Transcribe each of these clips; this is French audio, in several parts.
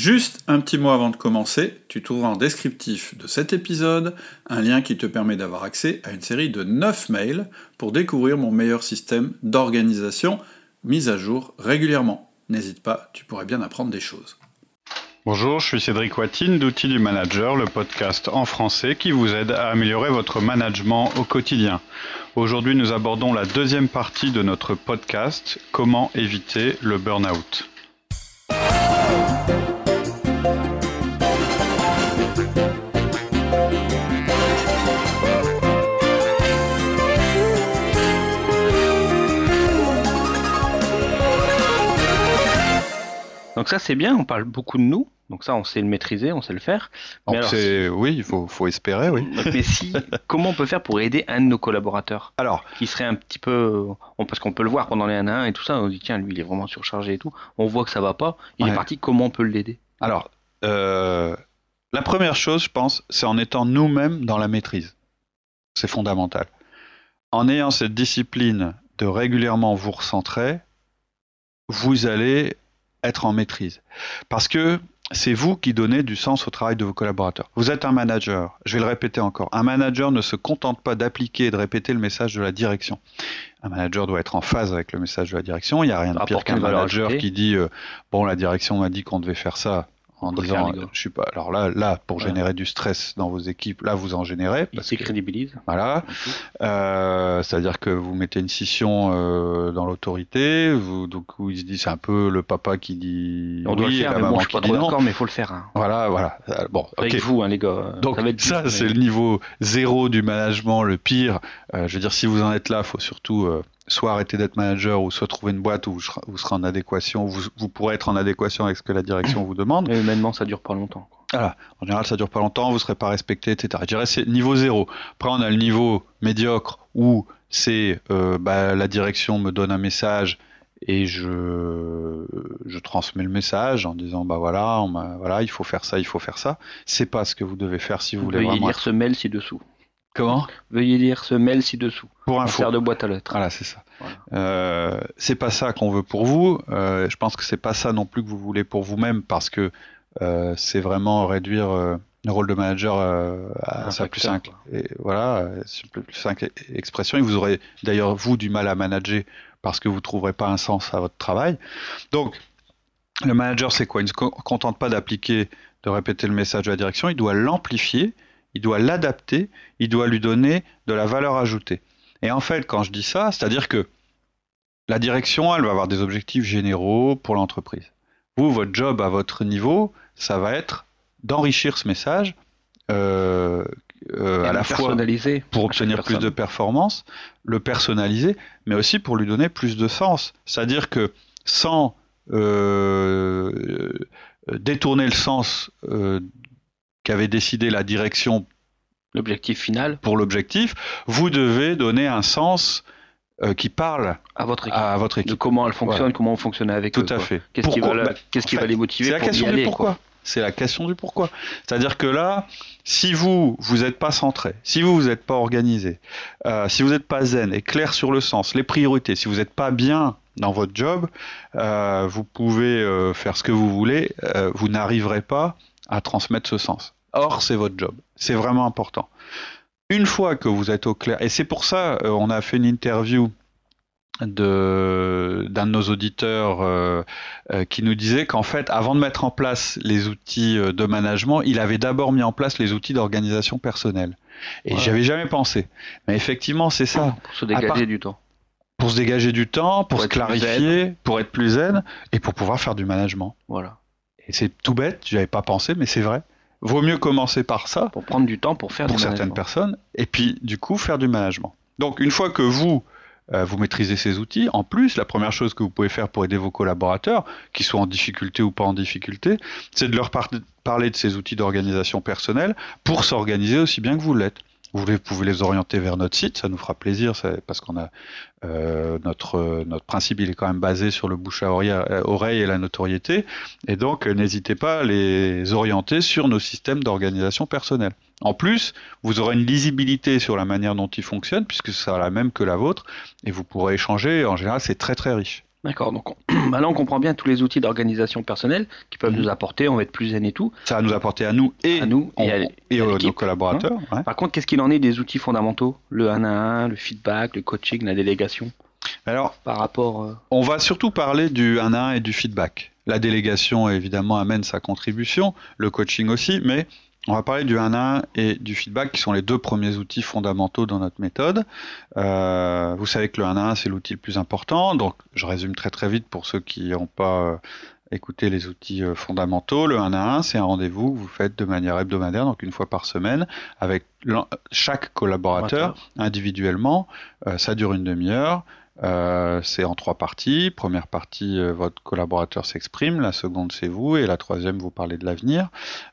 Juste un petit mot avant de commencer, tu trouveras en descriptif de cet épisode un lien qui te permet d'avoir accès à une série de 9 mails pour découvrir mon meilleur système d'organisation mis à jour régulièrement. N'hésite pas, tu pourrais bien apprendre des choses. Bonjour, je suis Cédric Watine d'Outils du Manager, le podcast en français qui vous aide à améliorer votre management au quotidien. Aujourd'hui, nous abordons la deuxième partie de notre podcast, Comment éviter le burn-out. Donc ça c'est bien, on parle beaucoup de nous, donc ça on sait le maîtriser, on sait le faire. Mais alors, oui, il faut, faut, espérer, oui. Mais si, comment on peut faire pour aider un de nos collaborateurs Alors, qui serait un petit peu, parce qu'on peut le voir pendant les 1 à 1 et tout ça, on dit tiens lui il est vraiment surchargé et tout, on voit que ça va pas, il est parti, comment on peut l'aider? Alors, euh, la première chose, je pense, c'est en étant nous-mêmes dans la maîtrise. C'est fondamental. En ayant cette discipline de régulièrement vous recentrer, vous allez être en maîtrise. Parce que c'est vous qui donnez du sens au travail de vos collaborateurs. Vous êtes un manager, je vais le répéter encore. Un manager ne se contente pas d'appliquer et de répéter le message de la direction. Un manager doit être en phase avec le message de la direction. Il n'y a rien de pire qu'un manager qui dit euh, Bon, la direction m'a dit qu'on devait faire ça, en disant je suis pas alors là là pour générer du stress dans vos équipes là vous en générez parce qu'il crédibilise voilà. Euh, c'est à dire que vous mettez une scission euh, dans l'autorité vous donc il se dit c'est un peu le papa qui dit on doit le faire mais bon, je suis pas trop d'accord mais il faut le faire hein. voilà voilà. Euh, bon avec vous hein, les gars donc ça, c'est le niveau zéro du management le pire. Euh, je veux dire si vous en êtes là faut surtout soit arrêter d'être manager ou soit trouver une boîte où vous serez en adéquation, vous, vous pourrez être en adéquation avec ce que la direction vous demande. Mais humainement, ça dure pas longtemps. Voilà. En général, ça dure pas longtemps, vous serez pas respecté, etc. Je dirais c'est niveau zéro. Après, on a le niveau médiocre où c'est euh, bah, la direction me donne un message et je, je transmets le message en disant bah voilà, on voilà, il faut faire ça, il faut faire ça. C'est pas ce que vous devez faire si vous, voulez vraiment. lire ce mail ci-dessous. Comment? Veuillez lire ce mail ci-dessous. Pour info. de boîte à lettres. Voilà, c'est ça. Euh, c'est pas ça qu'on veut pour vous. Euh, je pense que c'est pas ça non plus que vous voulez pour vous-même parce que euh, c'est vraiment réduire le rôle de manager à sa plus simple. Et voilà, plus simple expression. Et vous aurez d'ailleurs vous du mal à manager parce que vous trouverez pas un sens à votre travail. Donc le manager, c'est quoi? Il ne se contente pas d'appliquer, de répéter le message de la direction. Il doit l'amplifier il doit l'adapter, il doit lui donner de la valeur ajoutée. Et en fait, quand je dis ça, c'est-à-dire que la direction, elle va avoir des objectifs généraux pour l'entreprise. Vous, votre job à votre niveau, ça va être d'enrichir ce message euh, euh, à la fois pour obtenir plus de performance, le personnaliser, mais aussi pour lui donner plus de sens. C'est-à-dire que sans euh, détourner le sens qu'avait décidé la direction l'objectif final pour l'objectif, vous devez donner un sens euh, qui parle à votre équipe, à votre équipe. de comment elle fonctionne, comment on fonctionne avec Tout à fait. Qu'est-ce qui va, bah, qu'est-ce qui va les motiver C'est la question du pourquoi. C'est la question du pourquoi. C'est-à-dire que là, si vous vous n'êtes pas centré, si vous vous n'êtes pas organisé, euh, si vous n'êtes pas zen et clair sur le sens, les priorités, si vous n'êtes pas bien dans votre job, euh, vous pouvez faire ce que vous voulez, vous n'arriverez pas à transmettre ce sens. Or, c'est votre job. C'est vraiment important. Une fois que vous êtes au clair, et c'est pour ça, euh, on a fait une interview de d'un de nos auditeurs euh, euh, qui nous disait qu'en fait, avant de mettre en place les outils de management, il avait d'abord mis en place les outils d'organisation personnelle. Et j'y avais jamais pensé. Mais effectivement, c'est ça. Pour se dégager du temps. Pour se dégager du temps, pour, se clarifier, pour être plus zen et pour pouvoir faire du management. Voilà. Et c'est tout bête, j'y avais pas pensé, mais c'est vrai. Vaut mieux commencer par ça. Pour prendre du temps pour faire pour certaines personnes, et puis du coup faire du management. Donc une fois que vous euh, vous maîtrisez ces outils. En plus, la première chose que vous pouvez faire pour aider vos collaborateurs, qu'ils soient en difficulté ou pas en difficulté, c'est de leur parler de ces outils d'organisation personnelle pour s'organiser aussi bien que vous l'êtes. Vous pouvez les orienter vers notre site, ça nous fera plaisir, parce qu'on a euh, notre notre principe, est quand même basé sur le bouche à oreille et la notoriété, et donc euh, n'hésitez pas à les orienter sur nos systèmes d'organisation personnelle. En plus, vous aurez une lisibilité sur la manière dont ils fonctionnent, puisque ce sera la même que la vôtre, et vous pourrez échanger. En général, c'est très très riche. D'accord, donc bah là on comprend bien tous les outils d'organisation personnelle qui peuvent mhm. nous apporter, on va être plus zen et tout. Ça va nous apporter à nous et, à nous, et, à, nos collaborateurs. Hein. Par contre, qu'est-ce qu'il en est des outils fondamentaux? Le 1 à 1, le feedback, le coaching, la délégation? Alors, par rapport. Euh, on va surtout parler du 1 à 1 et du feedback. La délégation, évidemment, amène sa contribution, le coaching aussi, mais on va parler du 1 à 1 et du feedback, qui sont les deux premiers outils fondamentaux dans notre méthode. Euh, vous savez que le 1 à 1, c'est l'outil le plus important. Donc, je résume très très vite pour ceux qui n'ont pas euh, écouté les outils euh, fondamentaux. Le 1 à 1, c'est un rendez-vous que vous faites de manière hebdomadaire, donc une fois par semaine, avec chaque collaborateur individuellement. ça dure une demi-heure. Euh, c'est en trois parties. Première partie, euh, votre collaborateur s'exprime. La seconde, c'est vous. Et la troisième, vous parlez de l'avenir.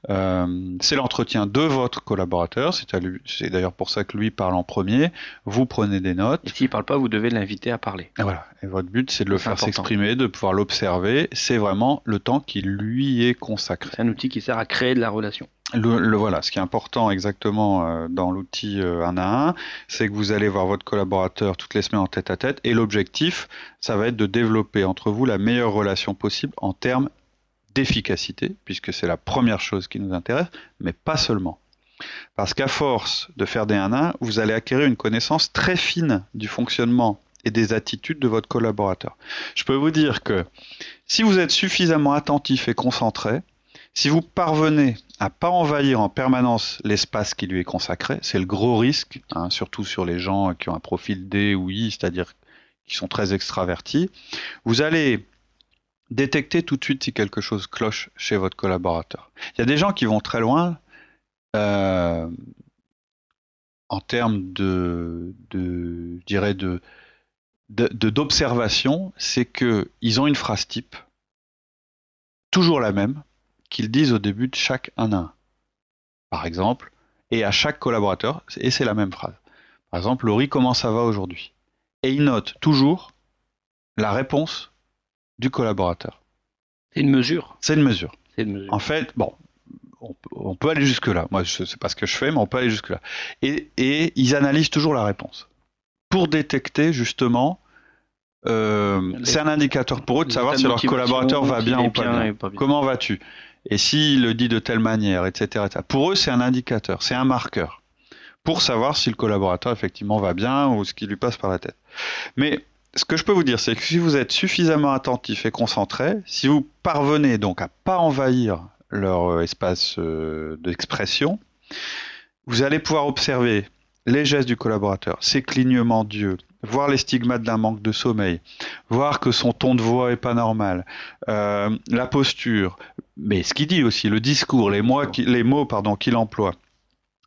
Euh, c'est l'entretien de votre collaborateur. C'est d'ailleurs pour ça que lui parle en premier. Vous prenez des notes. Et s'il parle pas, vous devez l'inviter à parler. Et voilà. Et votre but, c'est de le faire s'exprimer, de pouvoir l'observer. C'est vraiment le temps qui lui est consacré. C'est un outil qui sert à créer de la relation. Le, voilà, ce qui est important exactement euh, dans l'outil 1 euh, à 1, c'est que vous allez voir votre collaborateur toutes les semaines en tête à tête et l'objectif, ça va être de développer entre vous la meilleure relation possible en termes d'efficacité, puisque c'est la première chose qui nous intéresse, mais pas seulement. Parce qu'à force de faire des 1 à 1, vous allez acquérir une connaissance très fine du fonctionnement et des attitudes de votre collaborateur. Je peux vous dire que si vous êtes suffisamment attentif et concentré, si vous parvenez à pas envahir en permanence l'espace qui lui est consacré, c'est le gros risque, hein, surtout sur les gens qui ont un profil D ou I, c'est-à-dire qui sont très extravertis, vous allez détecter tout de suite si quelque chose cloche chez votre collaborateur. Il y a des gens qui vont très loin euh, en termes de, d'observation, c'est que ils ont une phrase type, toujours la même, qu'ils disent au début de chaque 1 à 1. Par exemple, et à chaque collaborateur, et c'est la même phrase. Par exemple, Laurie, comment ça va aujourd'hui? Et il note toujours la réponse du collaborateur. C'est une mesure. C'est une mesure. En fait, bon, on peut, aller jusque-là. Moi, je sais pas ce que je fais, mais on peut aller jusque-là. Et, et ils analysent toujours la réponse. Pour détecter justement euh, c'est un indicateur pour eux de savoir si leur collaborateur va bien ou pas bien. Comment vas-tu? Et s'il le dit de telle manière, etc. Pour eux, c'est un indicateur, c'est un marqueur pour savoir si le collaborateur effectivement va bien ou ce qui lui passe par la tête. Mais ce que je peux vous dire, c'est que si vous êtes suffisamment attentif et concentré, si vous parvenez donc à pas envahir leur euh, espace euh, d'expression, vous allez pouvoir observer les gestes du collaborateur, ses clignements d'yeux, voir les stigmates d'un manque de sommeil, voir que son ton de voix est pas normal, euh, la posture, mais ce qu'il dit aussi, le discours, les mots, qu'il emploie.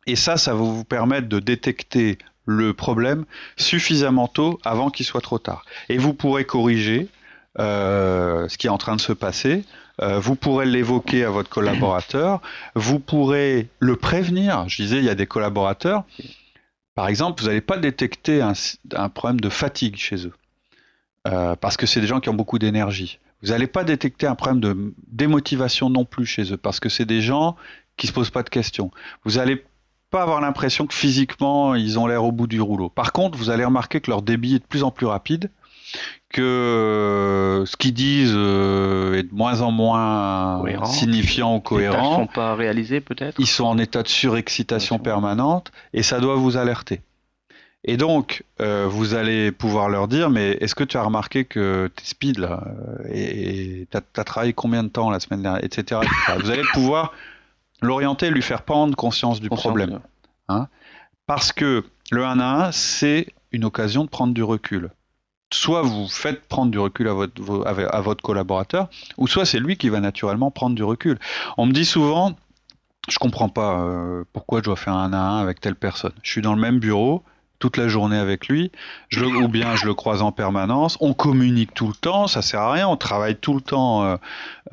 Et ça, ça va vous permettre de détecter le problème suffisamment tôt avant qu'il soit trop tard. Et vous pourrez corriger euh, ce qui est en train de se passer. Euh, vous pourrez l'évoquer à votre collaborateur. Vous pourrez le prévenir. Je disais, il y a des collaborateurs par exemple, vous n'allez pas détecter un, problème de fatigue chez eux, euh, parce que c'est des gens qui ont beaucoup d'énergie. Vous n'allez pas détecter un problème de démotivation non plus chez eux, parce que c'est des gens qui se posent pas de questions. Vous n'allez pas avoir l'impression que physiquement ils ont l'air au bout du rouleau. Par contre, vous allez remarquer que leur débit est de plus en plus rapide, que euh, ce qu'ils disent euh, est de moins en moins signifiant ou cohérent. Ils ne sont pas réalisés peut-être? Ils sont en état de surexcitation permanente et ça doit vous alerter. Et donc, euh, vous allez pouvoir leur dire, mais est-ce que tu as remarqué que tu es speed là Et tu as, travaillé combien de temps la semaine dernière Etc. vous allez pouvoir l'orienter lui faire prendre conscience du problème. Hein? Parce que le 1 à 1, c'est une occasion de prendre du recul soit vous faites prendre du recul à votre, collaborateur, ou soit c'est lui qui va naturellement prendre du recul. On me dit souvent, je comprends pas euh, pourquoi je dois faire un à un avec telle personne. Je suis dans le même bureau toute la journée avec lui, ou bien je le croise en permanence. On communique tout le temps, ça sert à rien. On travaille tout le temps, euh,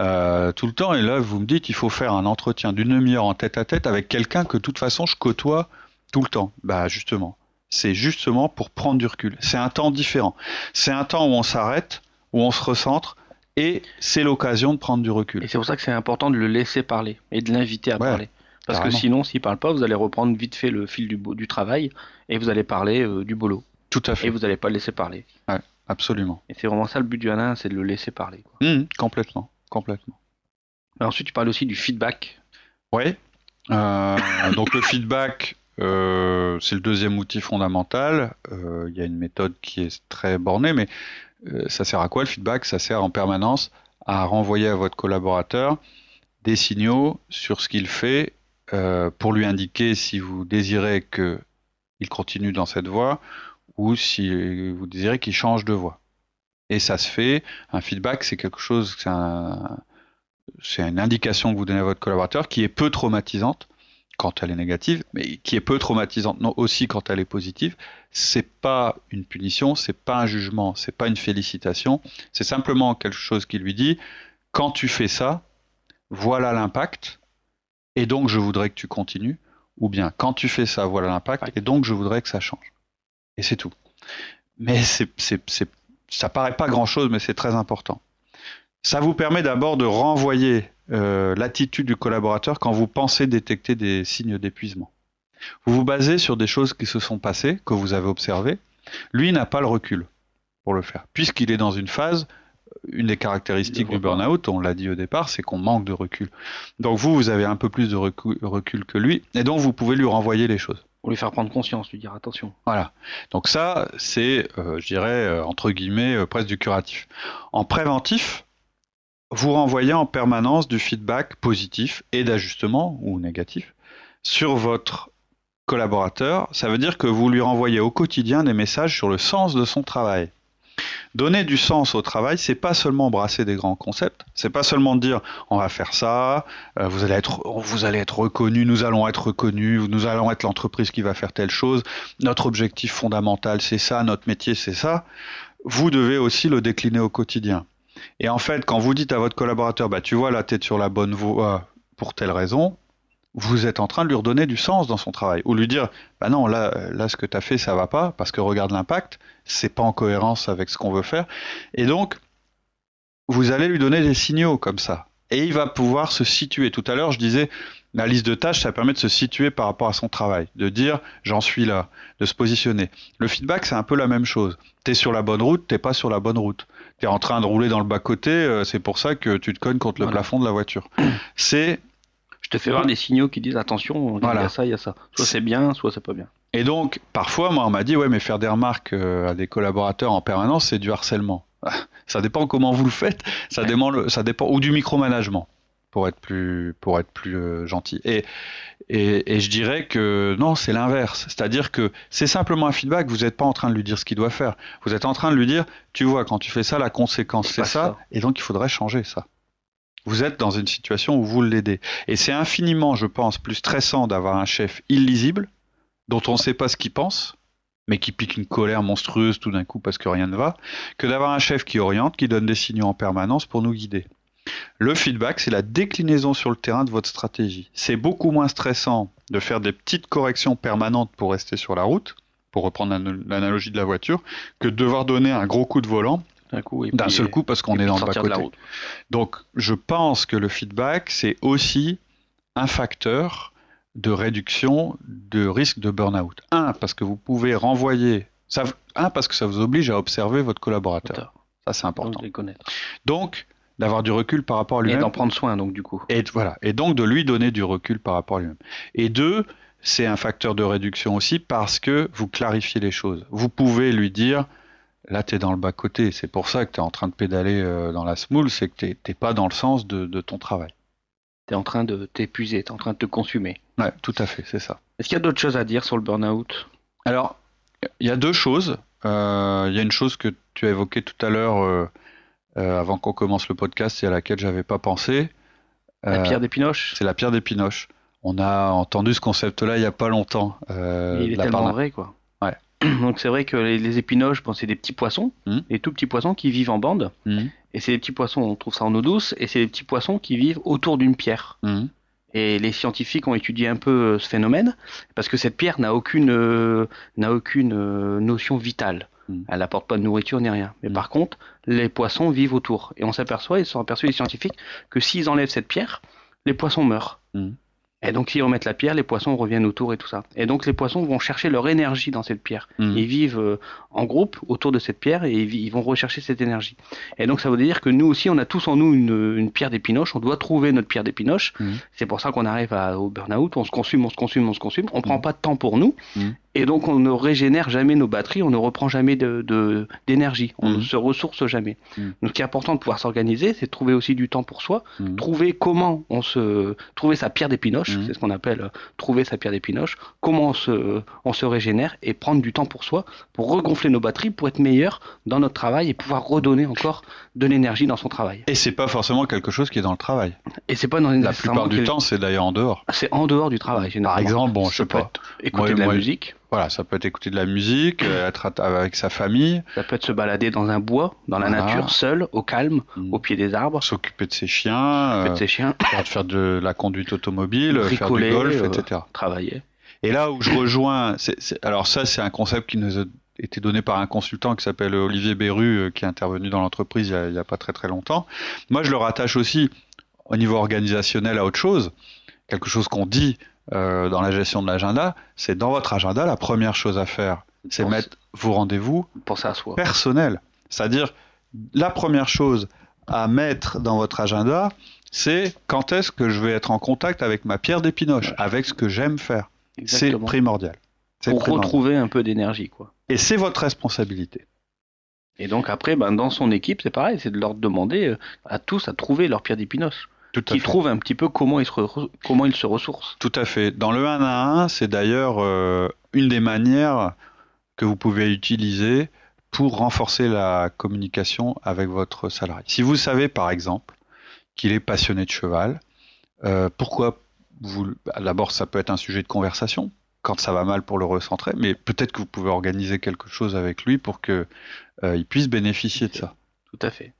euh, tout le temps. Et là, vous me dites, il faut faire un entretien d'une demi-heure en tête à tête avec quelqu'un que de toute façon je côtoie tout le temps. Bah justement, c'est justement pour prendre du recul. C'est un temps différent. C'est un temps où on s'arrête, où on se recentre, et c'est l'occasion de prendre du recul. Et c'est pour ça que c'est important de le laisser parler et de l'inviter à parler. Parce que sinon, s'il parle pas, vous allez reprendre vite fait le fil du, du travail et vous allez parler euh, du boulot. Tout à fait. Et vous n'allez pas le laisser parler. absolument. Et c'est vraiment ça le but du N1, c'est de le laisser parler. Mmh, complètement, complètement. ensuite, tu parles aussi du feedback. Oui. Euh, donc le feedback, euh, c'est le deuxième outil fondamental. Euh, il y a une méthode qui est très bornée, mais ça sert à quoi le feedback? Ça sert en permanence à renvoyer à votre collaborateur des signaux sur ce qu'il fait pour lui indiquer si vous désirez qu'il continue dans cette voie ou si vous désirez qu'il change de voie. Et ça se fait, un feedback, c'est quelque chose, c'est un, une indication que vous donnez à votre collaborateur qui est peu traumatisante quand elle est négative, mais qui est peu traumatisante non aussi quand elle est positive. C'est pas une punition, c'est pas un jugement, c'est pas une félicitation, c'est simplement quelque chose qui lui dit quand tu fais ça, voilà l'impact, et donc je voudrais que tu continues, ou bien quand tu fais ça, voilà l'impact, et donc je voudrais que ça change. Et c'est tout. Mais c'est, c'est, c'est, ça paraît pas grand chose, mais c'est très important. Ça vous permet d'abord de renvoyer euh, l'attitude du collaborateur quand vous pensez détecter des signes d'épuisement. Vous vous basez sur des choses qui se sont passées, que vous avez observées. Lui n'a pas le recul pour le faire, puisqu'il est dans une phase, une des caractéristiques du burn-out, on l'a dit au départ, c'est qu'on manque de recul. Donc vous, vous avez un peu plus de recul que lui, et donc vous pouvez lui renvoyer les choses. Pour lui faire prendre conscience, lui dire attention. Voilà. Donc ça, c'est, euh, je dirais, euh, entre guillemets, presque du curatif. En préventif, vous renvoyez en permanence du feedback positif et d'ajustement ou négatif sur votre collaborateur. Ça veut dire que vous lui renvoyez au quotidien des messages sur le sens de son travail. Donner du sens au travail, c'est pas seulement brasser des grands concepts, c'est pas seulement dire on va faire ça, euh, vous allez être vous allez être reconnu, nous allons être reconnus, nous allons être l'entreprise qui va faire telle chose, notre objectif fondamental c'est ça, notre métier c'est ça. Vous devez aussi le décliner au quotidien. Et en fait, quand vous dites à votre collaborateur, bah, tu vois, là, tu es sur la bonne voie pour telle raison, vous êtes en train de lui redonner du sens dans son travail. Ou lui dire, bah non, là, là ce que tu as fait, ça va pas, parce que regarde l'impact, c'est pas en cohérence avec ce qu'on veut faire. Et donc, vous allez lui donner des signaux comme ça. Et il va pouvoir se situer. Tout à l'heure, je disais, la liste de tâches, ça permet de se situer par rapport à son travail, de dire j'en suis là, de se positionner. Le feedback, c'est un peu la même chose. Tu es sur la bonne route, t'es pas sur la bonne route. Tu es en train de rouler dans le bas-côté, euh, c'est pour ça que tu te cognes contre le plafond de la voiture. C'est. Je te fais voir des signaux qui disent attention, il y a ça, il y a ça. Soit c'est bien, soit c'est pas bien. Et donc, parfois, moi, on m'a dit, ouais, mais faire des remarques euh, à des collaborateurs en permanence, c'est du harcèlement. Ça dépend comment vous le faites, ça, dépend, ça dépend, ou du micromanagement pour être plus, pour être plus euh, gentil. Et, et, je dirais que non, c'est l'inverse. C'est-à-dire que c'est simplement un feedback. Vous n'êtes pas en train de lui dire ce qu'il doit faire. Vous êtes en train de lui dire, tu vois, quand tu fais ça, la conséquence c'est ça, et donc il faudrait changer ça. Vous êtes dans une situation où vous l'aidez. Et c'est infiniment, je pense, plus stressant d'avoir un chef illisible, dont on ne sait pas ce qu'il pense, mais qui pique une colère monstrueuse tout d'un coup parce que rien ne va, que d'avoir un chef qui oriente, qui donne des signaux en permanence pour nous guider. Le feedback, c'est la déclinaison sur le terrain de votre stratégie. C'est beaucoup moins stressant de faire des petites corrections permanentes pour rester sur la route, pour reprendre l'analogie de la voiture, que de devoir donner un gros coup de volant d'un seul coup parce qu'on est dans le bas-côté. Donc, je pense que le feedback, c'est aussi un facteur de réduction de risque de burn-out. Un, parce que vous pouvez renvoyer. Ça, un, parce que ça vous oblige à observer votre collaborateur. Ça, c'est important. Donc, d'avoir du recul par rapport à lui-même. Et d'en prendre soin, donc, du coup. Et, voilà. et donc de lui donner du recul par rapport à lui-même. Et deux, c'est un facteur de réduction aussi parce que vous clarifiez les choses. Vous pouvez lui dire, là, tu es dans le bas-côté. C'est pour ça que tu es en train de pédaler euh, dans la smoule, c'est que tu n'es pas dans le sens de, ton travail. Tu es en train de t'épuiser, tu es en train de te consumer. Ouais, tout à fait, c'est ça. Est-ce qu'il y a d'autres choses à dire sur le burn-out? Alors, il y a deux choses. Euh, il y a une chose que tu as évoquée tout à l'heure. Euh, euh, avant qu'on commence le podcast et à laquelle j'avais pas pensé. La pierre d'épinoche C'est la pierre d'épinoche. On a entendu ce concept-là il y a pas longtemps. Euh, il est tellement vrai, quoi. Ouais. Donc c'est vrai que les, épinoches, bon, c'est des petits poissons, mmh. des tout petits poissons qui vivent en bande. Mmh. Et c'est des petits poissons, on trouve ça en eau douce, et c'est des petits poissons qui vivent autour d'une pierre. Mmh. Et les scientifiques ont étudié un peu euh, ce phénomène parce que cette pierre n'a aucune, n'a aucune notion vitale. Mm. Elle n'apporte pas de nourriture ni rien. Mais mm. par contre, les poissons vivent autour. Et on s'aperçoit, ils sont aperçus les scientifiques, que s'ils enlèvent cette pierre, les poissons meurent. Mm. Et donc, s'ils remettent la pierre, les poissons reviennent autour et tout ça. Et donc, les poissons vont chercher leur énergie dans cette pierre. Hmm. Ils vivent euh, en groupe autour de cette pierre et ils vont rechercher cette énergie. Et donc, ça veut dire que nous aussi, on a tous en nous une, pierre d'épinoche. On doit trouver notre pierre d'épinoche. Hmm. C'est pour ça qu'on arrive au burn-out. On se consume, on se consume, on se consume. On prend pas de temps pour nous. Et donc, on ne régénère jamais nos batteries, on ne reprend jamais d'énergie, de, on ne se ressource jamais. Donc, ce qui est important de pouvoir s'organiser, c'est de trouver aussi du temps pour soi, trouver comment on se, trouver sa pierre d'épinoche, c'est ce qu'on appelle euh, trouver sa pierre d'épinoche, comment on se, on se régénère et prendre du temps pour soi, pour regonfler nos batteries, pour être meilleur dans notre travail et pouvoir redonner encore de l'énergie dans son travail. Et c'est pas forcément quelque chose qui est dans le travail. Et c'est pas dans la plupart du temps, c'est d'ailleurs en dehors. C'est en dehors du travail. Par exemple, bon, je sais pas. Écouter de la musique. Voilà, ça peut être écouter de la musique, euh, être avec sa famille. Ça peut être se balader dans un bois, dans la nature, seul, au calme, mm. au pied des arbres. S'occuper de ses chiens. de ses chiens. Euh, faire de la conduite automobile, faire du golf, etc. Euh, travailler. Et là où je rejoins, alors ça c'est un concept qui nous a été donné par un consultant qui s'appelle Olivier Berru, qui est intervenu dans l'entreprise il n'y a, a, pas très très longtemps. Moi je le rattache aussi au niveau organisationnel à autre chose, quelque chose qu'on dit euh, dans la gestion de l'agenda, c'est dans votre agenda, la première chose à faire, c'est mettre vos rendez-vous personnels. C'est-à-dire, la première chose à mettre dans votre agenda, c'est quand est-ce que je vais être en contact avec ma pierre d'épinoche, avec ce que j'aime faire. C'est primordial. Pour retrouver un peu d'énergie, quoi. Et c'est votre responsabilité. Et donc après, ben, dans son équipe, c'est pareil, c'est de leur demander euh, à tous à trouver leur pierre d'épinoche qui trouve un petit peu comment il se, comment il se ressource. Tout à fait. Dans le 1 à 1, c'est d'ailleurs euh, une des manières que vous pouvez utiliser pour renforcer la communication avec votre salarié. Si vous savez par exemple qu'il est passionné de cheval, euh, pourquoi vous d'abord ça peut être un sujet de conversation quand ça va mal pour le recentrer, mais peut-être que vous pouvez organiser quelque chose avec lui pour que euh, puisse bénéficier de ça. Tout à fait.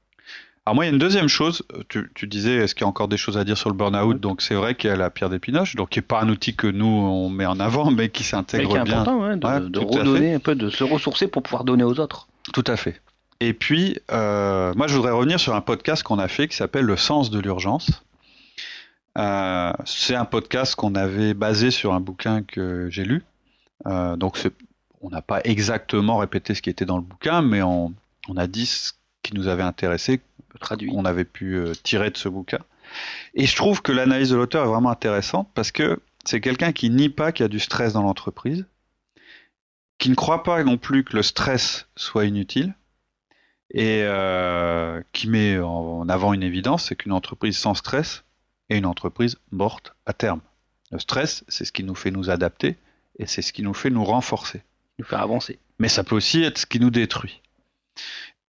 Alors moi, il y a une deuxième chose. Tu, disais, est-ce qu'il y a encore des choses à dire sur le burn-out Donc c'est vrai qu'il y a la pierre d'épinoche, donc qui n'est pas un outil que nous on met en avant, mais qui s'intègre bien. C'est important de, redonner un peu, de se ressourcer pour pouvoir donner aux autres. Tout à fait. Et puis, euh, moi, je voudrais revenir sur un podcast qu'on a fait qui s'appelle Le sens de l'urgence. Euh, c'est un podcast qu'on avait basé sur un bouquin que j'ai lu. Euh, donc, on n'a pas exactement répété ce qui était dans le bouquin, mais on, on a dit ce qui nous avait intéressé, qu'on avait pu euh, tirer de ce bouquin. Et je trouve que l'analyse de l'auteur est vraiment intéressante parce que c'est quelqu'un qui nie pas qu'il y a du stress dans l'entreprise, qui ne croit pas non plus que le stress soit inutile, et euh, qui met en avant une évidence, c'est qu'une entreprise sans stress est une entreprise morte à terme. Le stress, c'est ce qui nous fait nous adapter, et c'est ce qui nous fait nous renforcer. Nous faire avancer. Mais ça peut aussi être ce qui nous détruit.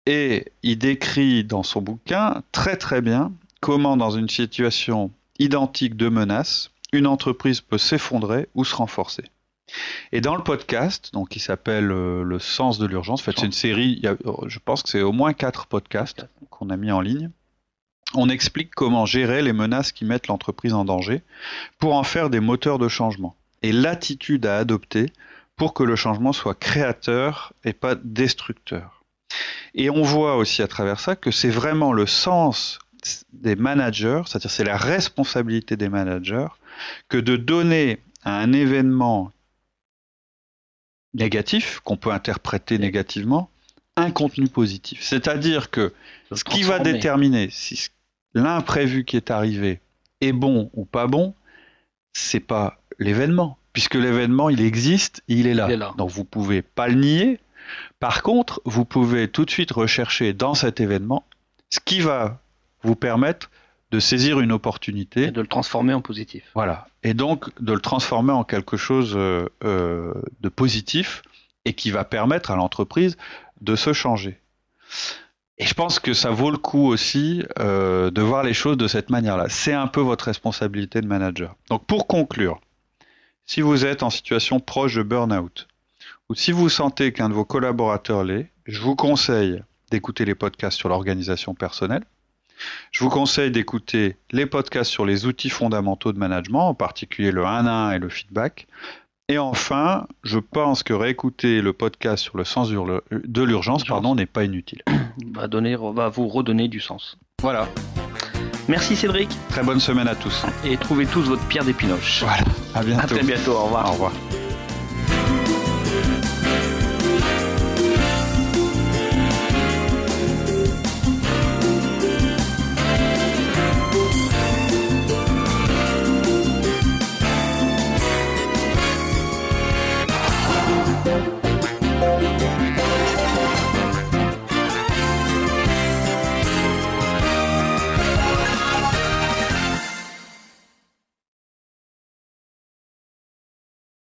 Et il décrit dans son bouquin très très bien comment dans une situation identique de menace, une entreprise peut s'effondrer ou se renforcer. Et dans le podcast, donc qui s'appelle euh, Le sens de l'urgence, en fait c'est une série, euh, je pense que c'est au moins quatre podcasts qu'on a mis en ligne. On explique comment gérer les menaces qui mettent l'entreprise en danger pour en faire des moteurs de changement et l'attitude à adopter pour que le changement soit créateur et pas destructeur. Et on voit aussi à travers ça que c'est vraiment le sens des managers, c'est-à-dire c'est la responsabilité des managers, que de donner à un événement négatif, qu'on peut interpréter négativement, un contenu positif. C'est-à-dire que ce qui va déterminer si l'imprévu qui est arrivé est bon ou pas bon, c'est pas l'événement, puisque l'événement il existe, il est là. Il est là. Donc vous pouvez pas le nier, par contre, vous pouvez tout de suite rechercher dans cet événement ce qui va vous permettre de saisir une opportunité. Et de le transformer en positif. Voilà. Et donc de le transformer en quelque chose euh, euh, de positif et qui va permettre à l'entreprise de se changer. Et je pense que ça vaut le coup aussi euh, de voir les choses de cette manière-là. C'est un peu votre responsabilité de manager. Donc pour conclure, si vous êtes en situation proche de burn-out, ou si vous sentez qu'un de vos collaborateurs l'est, je vous conseille d'écouter les podcasts sur l'organisation personnelle. Je vous conseille d'écouter les podcasts sur les outils fondamentaux de management, en particulier le 1 1 et le feedback. Et enfin, je pense que réécouter le podcast sur le sens de l'urgence pardon, n'est pas inutile. Va, donner, va vous redonner du sens. Voilà. Merci Cédric. Très bonne semaine à tous. Et trouvez tous votre pierre d'épinoche. Voilà, à bientôt. À très bientôt, au revoir. Au revoir.